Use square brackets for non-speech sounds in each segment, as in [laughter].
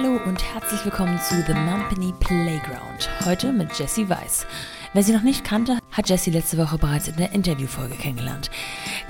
Hallo und herzlich willkommen zu The Mumpany Playground. Heute mit Jessie Weiss. Wer sie noch nicht kannte, hat Jessie letzte Woche bereits in der Interviewfolge kennengelernt.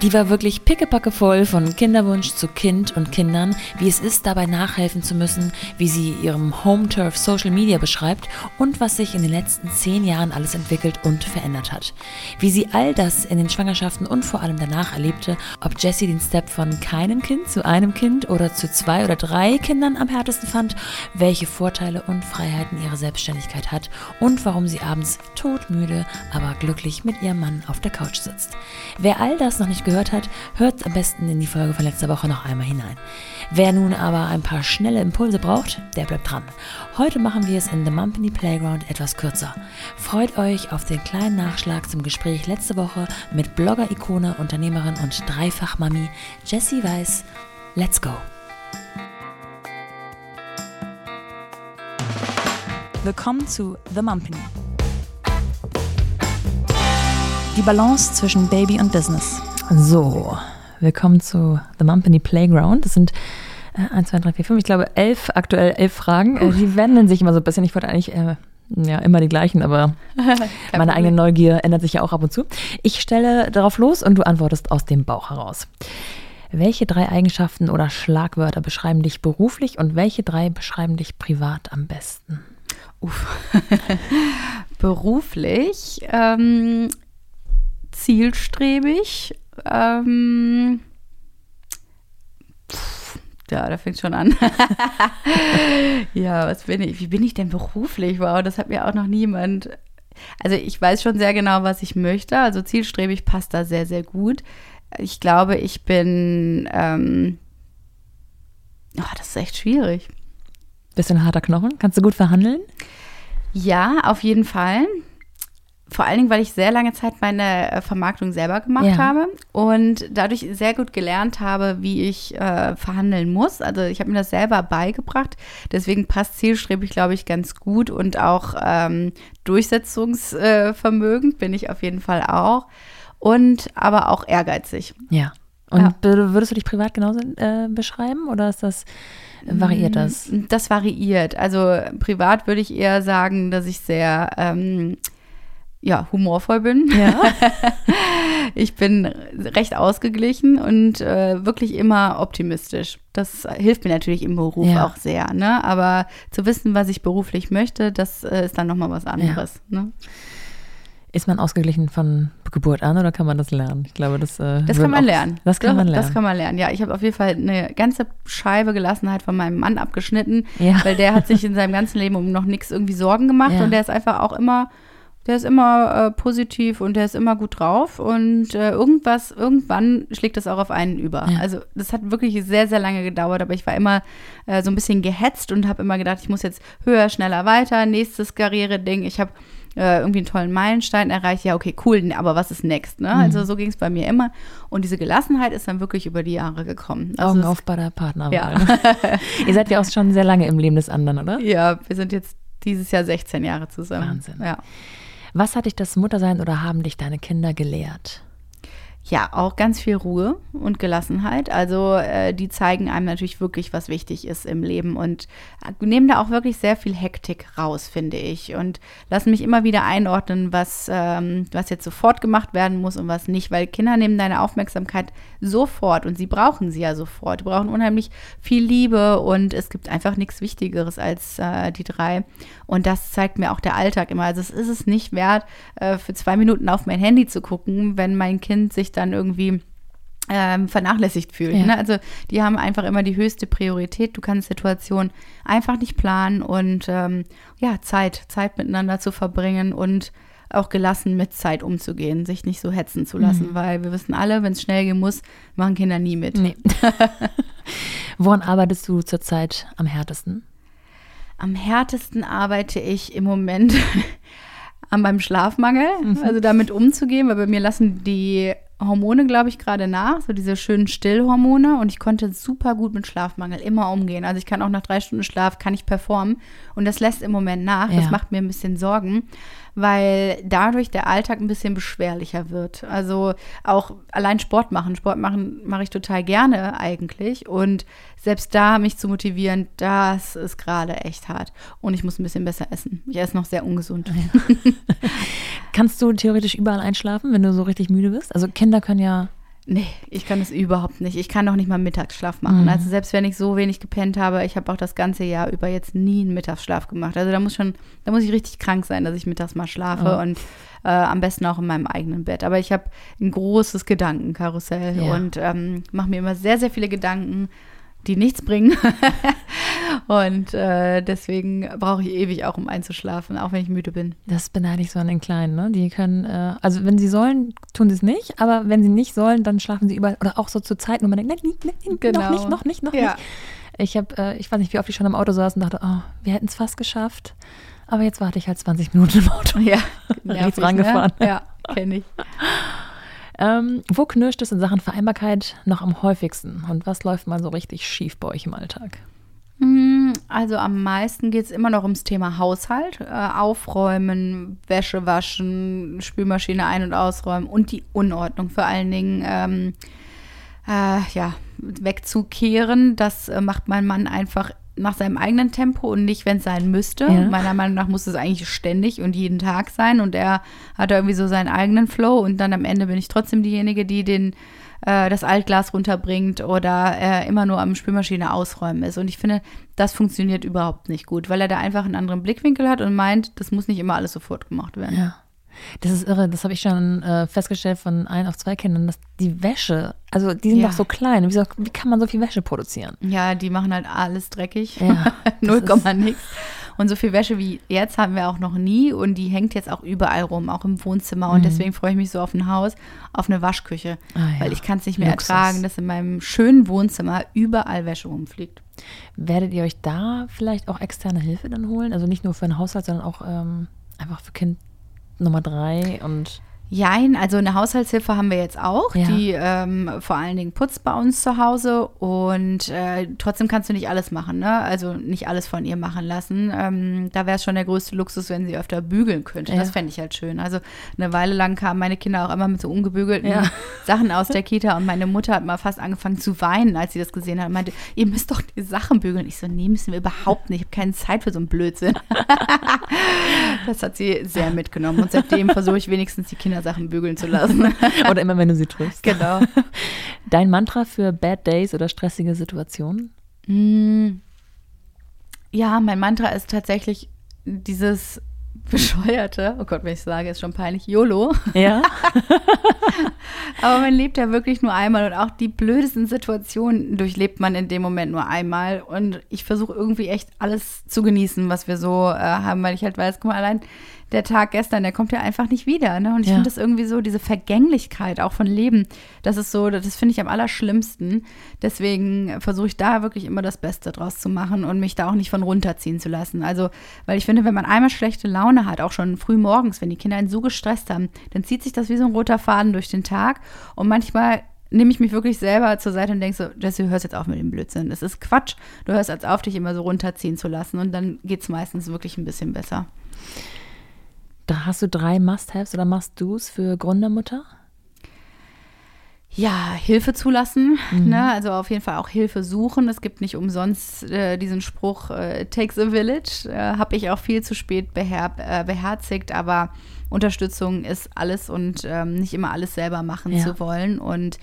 Die war wirklich pickepacke voll von Kinderwunsch zu Kind und Kindern, wie es ist, dabei nachhelfen zu müssen, wie sie ihrem Home Turf Social Media beschreibt und was sich in den letzten zehn Jahren alles entwickelt und verändert hat. Wie sie all das in den Schwangerschaften und vor allem danach erlebte, ob Jessie den Step von keinem Kind zu einem Kind oder zu zwei oder drei Kindern am härtesten fand, welche Vorteile und Freiheiten ihre Selbstständigkeit hat und warum sie abends todmüde, aber glücklich mit ihrem Mann auf der Couch sitzt. Wer all das noch nicht gehört hat, hört am besten in die Folge von letzter Woche noch einmal hinein. Wer nun aber ein paar schnelle Impulse braucht, der bleibt dran. Heute machen wir es in The Mumpany Playground etwas kürzer. Freut euch auf den kleinen Nachschlag zum Gespräch letzte Woche mit Blogger-Ikone, Unternehmerin und Dreifach-Mami Jessie Weiß. Let's go! Willkommen zu The Mumpany. Die Balance zwischen Baby und Business. So, willkommen zu The Mumpany Playground. Das sind äh, 1, 2, 3, 4, 5, ich glaube elf, aktuell elf Fragen. Äh, die wenden sich immer so ein bisschen. Ich wollte eigentlich äh, ja, immer die gleichen, aber [laughs] meine eigene Neugier ändert sich ja auch ab und zu. Ich stelle darauf los und du antwortest aus dem Bauch heraus. Welche drei Eigenschaften oder Schlagwörter beschreiben dich beruflich und welche drei beschreiben dich privat am besten? Uff. [laughs] beruflich ähm, zielstrebig. Ähm, pff, ja, da fängt schon an. [laughs] ja, was bin ich? Wie bin ich denn beruflich? Wow, das hat mir auch noch niemand. Also ich weiß schon sehr genau, was ich möchte. Also zielstrebig passt da sehr, sehr gut. Ich glaube, ich bin. Ähm, oh, das ist echt schwierig. Bist du ein harter Knochen? Kannst du gut verhandeln? Ja, auf jeden Fall vor allen Dingen, weil ich sehr lange Zeit meine äh, Vermarktung selber gemacht ja. habe und dadurch sehr gut gelernt habe, wie ich äh, verhandeln muss. Also ich habe mir das selber beigebracht. Deswegen passt zielstrebig, glaube ich, ganz gut und auch ähm, durchsetzungsvermögend äh, bin ich auf jeden Fall auch. Und aber auch ehrgeizig. Ja. Und ja. würdest du dich privat genauso äh, beschreiben oder ist das variiert das? Das variiert. Also privat würde ich eher sagen, dass ich sehr ähm, ja, humorvoll bin. Ja. [laughs] ich bin recht ausgeglichen und äh, wirklich immer optimistisch. Das hilft mir natürlich im Beruf ja. auch sehr. Ne? Aber zu wissen, was ich beruflich möchte, das äh, ist dann nochmal was anderes. Ja. Ne? Ist man ausgeglichen von Geburt an oder kann man das lernen? Ich glaube, das, äh, das kann man lernen. Das kann man lernen. Das kann man lernen. Ja, ich habe auf jeden Fall eine ganze Scheibe Gelassenheit von meinem Mann abgeschnitten, ja. weil der hat sich in seinem ganzen Leben um noch nichts irgendwie Sorgen gemacht und der ist einfach auch immer der ist immer äh, positiv und der ist immer gut drauf und äh, irgendwas, irgendwann schlägt das auch auf einen über. Ja. Also das hat wirklich sehr, sehr lange gedauert, aber ich war immer äh, so ein bisschen gehetzt und habe immer gedacht, ich muss jetzt höher, schneller, weiter, nächstes Karriere-Ding. Ich habe äh, irgendwie einen tollen Meilenstein erreicht. Ja, okay, cool, aber was ist next? Ne? Mhm. Also so ging es bei mir immer. Und diese Gelassenheit ist dann wirklich über die Jahre gekommen. Also Augen auf bei der Partnerwahl. Ja. [laughs] Ihr seid ja auch schon sehr lange im Leben des anderen, oder? Ja, wir sind jetzt dieses Jahr 16 Jahre zusammen. Wahnsinn. Ja. Was hat dich das Muttersein oder haben dich deine Kinder gelehrt? Ja, auch ganz viel Ruhe und Gelassenheit. Also äh, die zeigen einem natürlich wirklich, was wichtig ist im Leben und nehmen da auch wirklich sehr viel Hektik raus, finde ich. Und lassen mich immer wieder einordnen, was, ähm, was jetzt sofort gemacht werden muss und was nicht, weil Kinder nehmen deine Aufmerksamkeit sofort und sie brauchen sie ja sofort. Die brauchen unheimlich viel Liebe und es gibt einfach nichts Wichtigeres als äh, die drei. Und das zeigt mir auch der Alltag immer. Also es ist es nicht wert, äh, für zwei Minuten auf mein Handy zu gucken, wenn mein Kind sich dann irgendwie ähm, vernachlässigt fühlt. Ja. Ne? Also die haben einfach immer die höchste Priorität. Du kannst Situationen einfach nicht planen und ähm, ja, Zeit, Zeit miteinander zu verbringen und auch gelassen mit Zeit umzugehen, sich nicht so hetzen zu lassen, mhm. weil wir wissen alle, wenn es schnell gehen muss, machen Kinder nie mit. Nee. [laughs] Woran arbeitest du zurzeit am härtesten? Am härtesten arbeite ich im Moment [laughs] an meinem Schlafmangel, mhm. also damit umzugehen, weil bei mir lassen die Hormone, glaube ich, gerade nach, so diese schönen Stillhormone. Und ich konnte super gut mit Schlafmangel immer umgehen. Also ich kann auch nach drei Stunden Schlaf, kann ich performen. Und das lässt im Moment nach. Ja. Das macht mir ein bisschen Sorgen, weil dadurch der Alltag ein bisschen beschwerlicher wird. Also auch allein Sport machen. Sport machen mache ich total gerne eigentlich. Und selbst da mich zu motivieren, das ist gerade echt hart. Und ich muss ein bisschen besser essen. Ich esse noch sehr ungesund. [laughs] Kannst du theoretisch überall einschlafen, wenn du so richtig müde bist? Also Kinder können ja Nee, ich kann es überhaupt nicht. Ich kann doch nicht mal Mittagsschlaf machen. Mhm. Also selbst wenn ich so wenig gepennt habe, ich habe auch das ganze Jahr über jetzt nie einen Mittagsschlaf gemacht. Also da muss schon, da muss ich richtig krank sein, dass ich mittags mal schlafe oh. und äh, am besten auch in meinem eigenen Bett. Aber ich habe ein großes Gedankenkarussell ja. und ähm, mache mir immer sehr, sehr viele Gedanken die nichts bringen. [laughs] und äh, deswegen brauche ich ewig auch, um einzuschlafen, auch wenn ich müde bin. Das beneide ich so an den Kleinen, ne? Die können, äh, also wenn sie sollen, tun sie es nicht, aber wenn sie nicht sollen, dann schlafen sie überall. Oder auch so zu Zeiten, wo man denkt, nein, nein, nein genau. noch nicht, noch nicht, noch ja. nicht. Ich habe, äh, ich weiß nicht, wie oft ich schon im Auto saß und dachte, oh, wir hätten es fast geschafft. Aber jetzt warte ich halt 20 Minuten im Auto. Ja, [laughs] rechts rangefahren. Ne? Ja, kenne ich. Ähm, wo knirscht es in Sachen Vereinbarkeit noch am häufigsten? Und was läuft mal so richtig schief bei euch im Alltag? Hm, also am meisten geht es immer noch ums Thema Haushalt. Äh, aufräumen, Wäsche waschen, Spülmaschine ein- und ausräumen und die Unordnung vor allen Dingen ähm, äh, ja, wegzukehren. Das äh, macht mein Mann einfach nach seinem eigenen Tempo und nicht, wenn es sein müsste. Ja. Meiner Meinung nach muss es eigentlich ständig und jeden Tag sein und er hat irgendwie so seinen eigenen Flow und dann am Ende bin ich trotzdem diejenige, die den äh, das Altglas runterbringt oder äh, immer nur am Spülmaschine ausräumen ist. Und ich finde, das funktioniert überhaupt nicht gut, weil er da einfach einen anderen Blickwinkel hat und meint, das muss nicht immer alles sofort gemacht werden. Ja. Das ist irre, das habe ich schon äh, festgestellt von ein auf zwei Kindern, dass die Wäsche, also die sind ja. doch so klein. Wie, wie, kann man so viel Wäsche produzieren? Ja, die machen halt alles dreckig. Ja, [laughs] Null Komma nichts. Und so viel Wäsche wie jetzt haben wir auch noch nie und die hängt jetzt auch überall rum, auch im Wohnzimmer. Und mhm. deswegen freue ich mich so auf ein Haus, auf eine Waschküche. Ah, ja. Weil ich kann es nicht mehr Luxus. ertragen, dass in meinem schönen Wohnzimmer überall Wäsche rumfliegt. Werdet ihr euch da vielleicht auch externe Hilfe dann holen? Also nicht nur für den Haushalt, sondern auch ähm, einfach für Kind Nummer drei und Jein, also eine Haushaltshilfe haben wir jetzt auch, ja. die ähm, vor allen Dingen putzt bei uns zu Hause und äh, trotzdem kannst du nicht alles machen, ne? Also nicht alles von ihr machen lassen. Ähm, da wäre es schon der größte Luxus, wenn sie öfter bügeln könnte. Ja. Das fände ich halt schön. Also eine Weile lang kamen meine Kinder auch immer mit so ungebügelten ja. [laughs] Sachen aus der Kita und meine Mutter hat mal fast angefangen zu weinen, als sie das gesehen hat und meinte, ihr müsst doch die Sachen bügeln. Ich so, nee, müssen wir überhaupt nicht. Ich habe keine Zeit für so einen Blödsinn. [laughs] das hat sie sehr mitgenommen und seitdem versuche ich wenigstens die Kinder Sachen bügeln zu lassen. [laughs] oder immer, wenn du sie triffst. Genau. [laughs] Dein Mantra für Bad Days oder stressige Situationen? Mm. Ja, mein Mantra ist tatsächlich dieses bescheuerte, oh Gott, wenn ich sage, ist schon peinlich, YOLO. Ja. [laughs] Aber man lebt ja wirklich nur einmal und auch die blödesten Situationen durchlebt man in dem Moment nur einmal. Und ich versuche irgendwie echt alles zu genießen, was wir so äh, haben, weil ich halt weiß, guck mal, allein der Tag gestern, der kommt ja einfach nicht wieder. Ne? Und ich ja. finde das irgendwie so, diese Vergänglichkeit auch von Leben, das ist so, das finde ich am allerschlimmsten. Deswegen versuche ich da wirklich immer das Beste draus zu machen und mich da auch nicht von runterziehen zu lassen. Also, weil ich finde, wenn man einmal schlechte Laune hat, auch schon früh morgens, wenn die Kinder einen so gestresst haben, dann zieht sich das wie so ein roter Faden durch den Tag. Und manchmal nehme ich mich wirklich selber zur Seite und denke so, Jesse, du hörst jetzt auf mit dem Blödsinn. Das ist Quatsch. Du hörst jetzt auf, dich immer so runterziehen zu lassen. Und dann geht es meistens wirklich ein bisschen besser. Da hast du drei Must-Haves oder Must-Dos für Gründermutter? Ja, Hilfe zulassen, mhm. ne? also auf jeden Fall auch Hilfe suchen. Es gibt nicht umsonst äh, diesen Spruch, äh, takes a village. Äh, Habe ich auch viel zu spät beher äh, beherzigt, aber Unterstützung ist alles und ähm, nicht immer alles selber machen ja. zu wollen und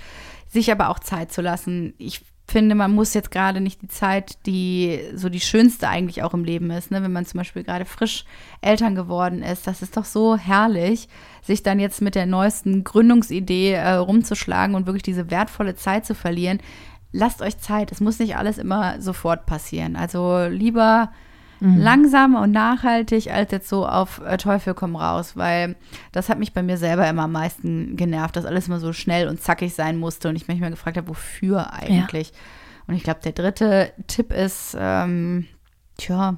sich aber auch Zeit zu lassen. Ich finde, man muss jetzt gerade nicht die Zeit, die so die schönste eigentlich auch im Leben ist, ne? wenn man zum Beispiel gerade frisch Eltern geworden ist. Das ist doch so herrlich, sich dann jetzt mit der neuesten Gründungsidee äh, rumzuschlagen und wirklich diese wertvolle Zeit zu verlieren. Lasst euch Zeit. Es muss nicht alles immer sofort passieren. Also lieber Mhm. Langsam und nachhaltig als jetzt so auf äh, Teufel komm raus, weil das hat mich bei mir selber immer am meisten genervt, dass alles immer so schnell und zackig sein musste und ich mich mal gefragt habe, wofür eigentlich. Ja. Und ich glaube, der dritte Tipp ist, ähm, tja,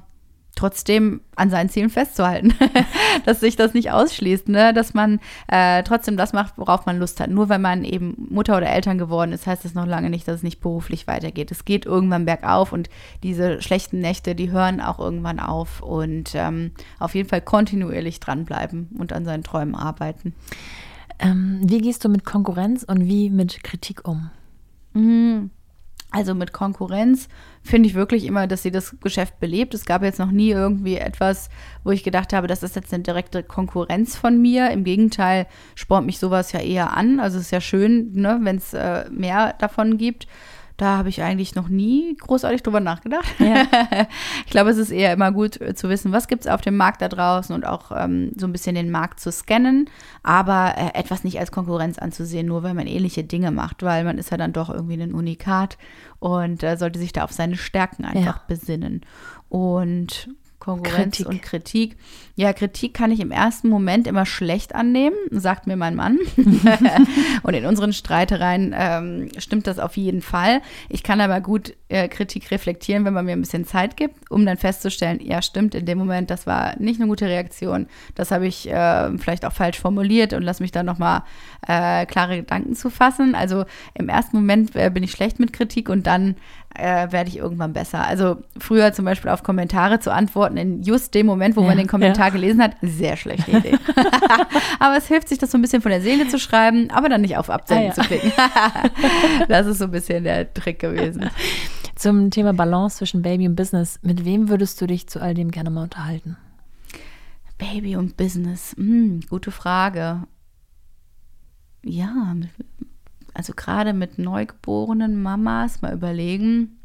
trotzdem an seinen Zielen festzuhalten, [laughs] dass sich das nicht ausschließt, ne? dass man äh, trotzdem das macht, worauf man Lust hat. Nur wenn man eben Mutter oder Eltern geworden ist, heißt das noch lange nicht, dass es nicht beruflich weitergeht. Es geht irgendwann bergauf und diese schlechten Nächte, die hören auch irgendwann auf und ähm, auf jeden Fall kontinuierlich dranbleiben und an seinen Träumen arbeiten. Ähm, wie gehst du mit Konkurrenz und wie mit Kritik um? Mhm. Also mit Konkurrenz finde ich wirklich immer, dass sie das Geschäft belebt. Es gab jetzt noch nie irgendwie etwas, wo ich gedacht habe, das ist jetzt eine direkte Konkurrenz von mir. Im Gegenteil, spornt mich sowas ja eher an. Also es ist ja schön, ne, wenn es äh, mehr davon gibt. Da habe ich eigentlich noch nie großartig drüber nachgedacht. Ja. [laughs] ich glaube, es ist eher immer gut äh, zu wissen, was gibt es auf dem Markt da draußen und auch ähm, so ein bisschen den Markt zu scannen, aber äh, etwas nicht als Konkurrenz anzusehen, nur weil man ähnliche Dinge macht, weil man ist ja dann doch irgendwie ein Unikat und äh, sollte sich da auf seine Stärken einfach ja. besinnen. Und Konkurrenz Kritik. und Kritik. Ja, Kritik kann ich im ersten Moment immer schlecht annehmen, sagt mir mein Mann. [laughs] und in unseren Streitereien ähm, stimmt das auf jeden Fall. Ich kann aber gut äh, Kritik reflektieren, wenn man mir ein bisschen Zeit gibt, um dann festzustellen, ja, stimmt, in dem Moment, das war nicht eine gute Reaktion. Das habe ich äh, vielleicht auch falsch formuliert und lass mich da nochmal äh, klare Gedanken zu fassen. Also im ersten Moment äh, bin ich schlecht mit Kritik und dann äh, werde ich irgendwann besser. Also früher zum Beispiel auf Kommentare zu antworten, in just dem Moment, wo ja, man den Kommentar ja. gelesen hat, sehr schlechte Idee. [laughs] aber es hilft sich, das so ein bisschen von der Seele zu schreiben, aber dann nicht auf Absenden ah, ja. zu klicken. [laughs] das ist so ein bisschen der Trick gewesen. Zum Thema Balance zwischen Baby und Business. Mit wem würdest du dich zu all dem gerne mal unterhalten? Baby und Business. Hm, gute Frage. Ja, also gerade mit neugeborenen Mamas mal überlegen,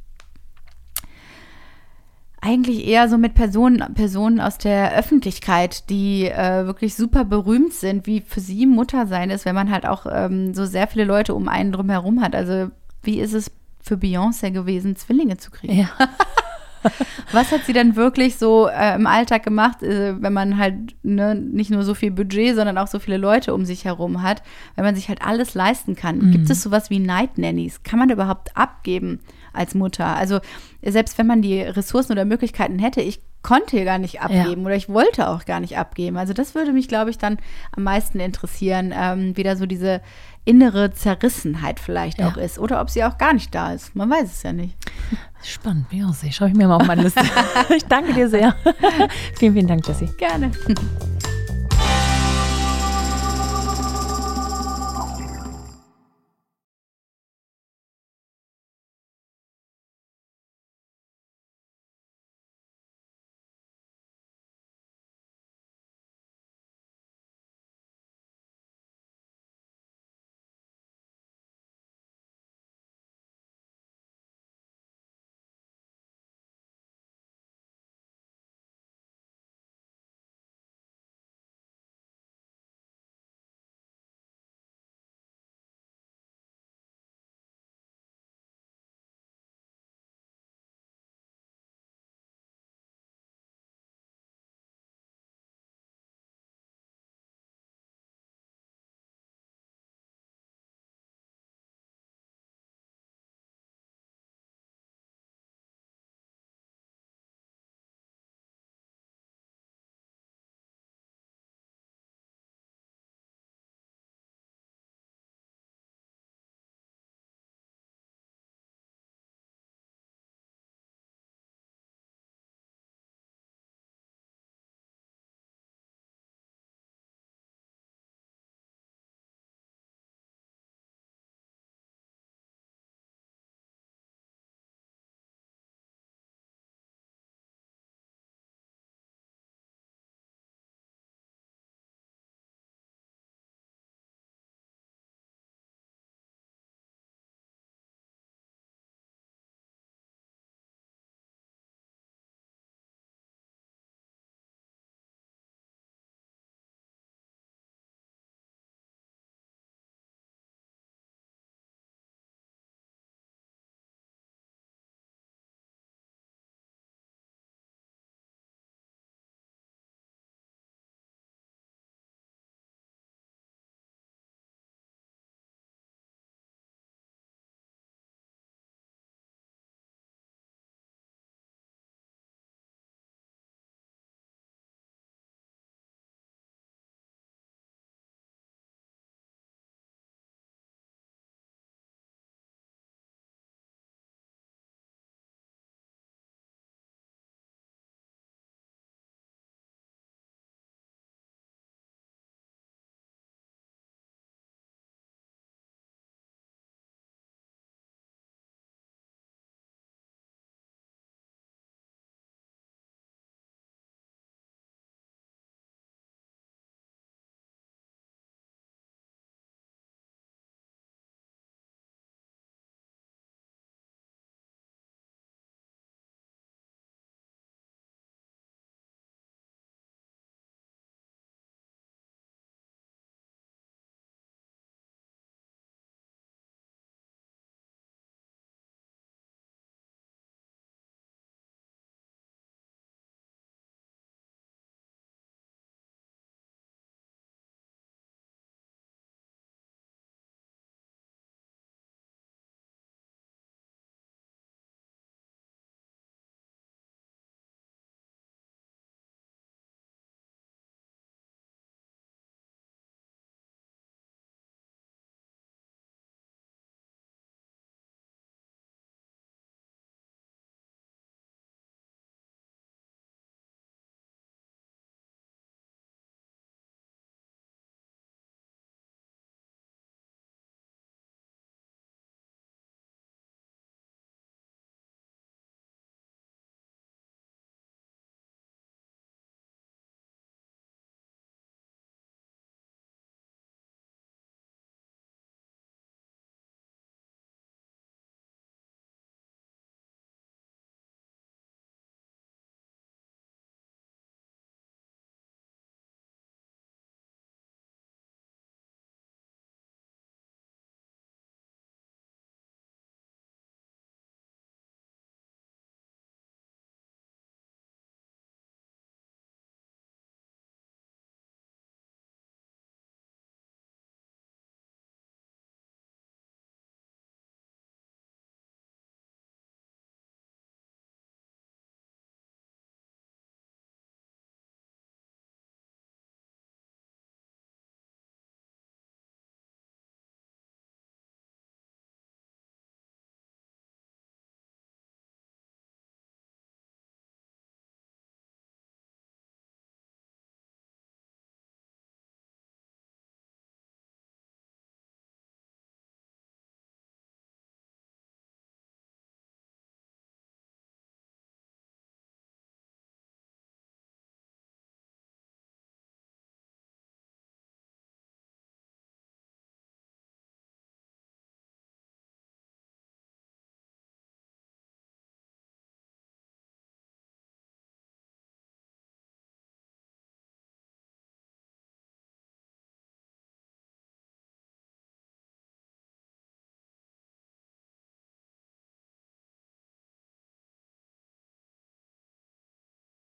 eigentlich eher so mit Personen, Personen aus der Öffentlichkeit, die äh, wirklich super berühmt sind, wie für sie Mutter sein ist, wenn man halt auch ähm, so sehr viele Leute um einen drumherum hat. Also wie ist es für Beyoncé gewesen, Zwillinge zu kriegen? Ja. [laughs] [laughs] Was hat sie denn wirklich so äh, im Alltag gemacht, äh, wenn man halt ne, nicht nur so viel Budget, sondern auch so viele Leute um sich herum hat, wenn man sich halt alles leisten kann? Mhm. Gibt es sowas wie Night Nannies? Kann man überhaupt abgeben als Mutter? Also selbst wenn man die Ressourcen oder Möglichkeiten hätte, ich konnte hier gar nicht abgeben ja. oder ich wollte auch gar nicht abgeben. Also das würde mich, glaube ich, dann am meisten interessieren, ähm, wieder so diese innere Zerrissenheit vielleicht ja. auch ist oder ob sie auch gar nicht da ist. Man weiß es ja nicht. Spannend, Beyoncé. Schau ich mir mal auf meine Liste. [laughs] ich danke dir sehr. [laughs] vielen, vielen Dank, Jessie. Gerne.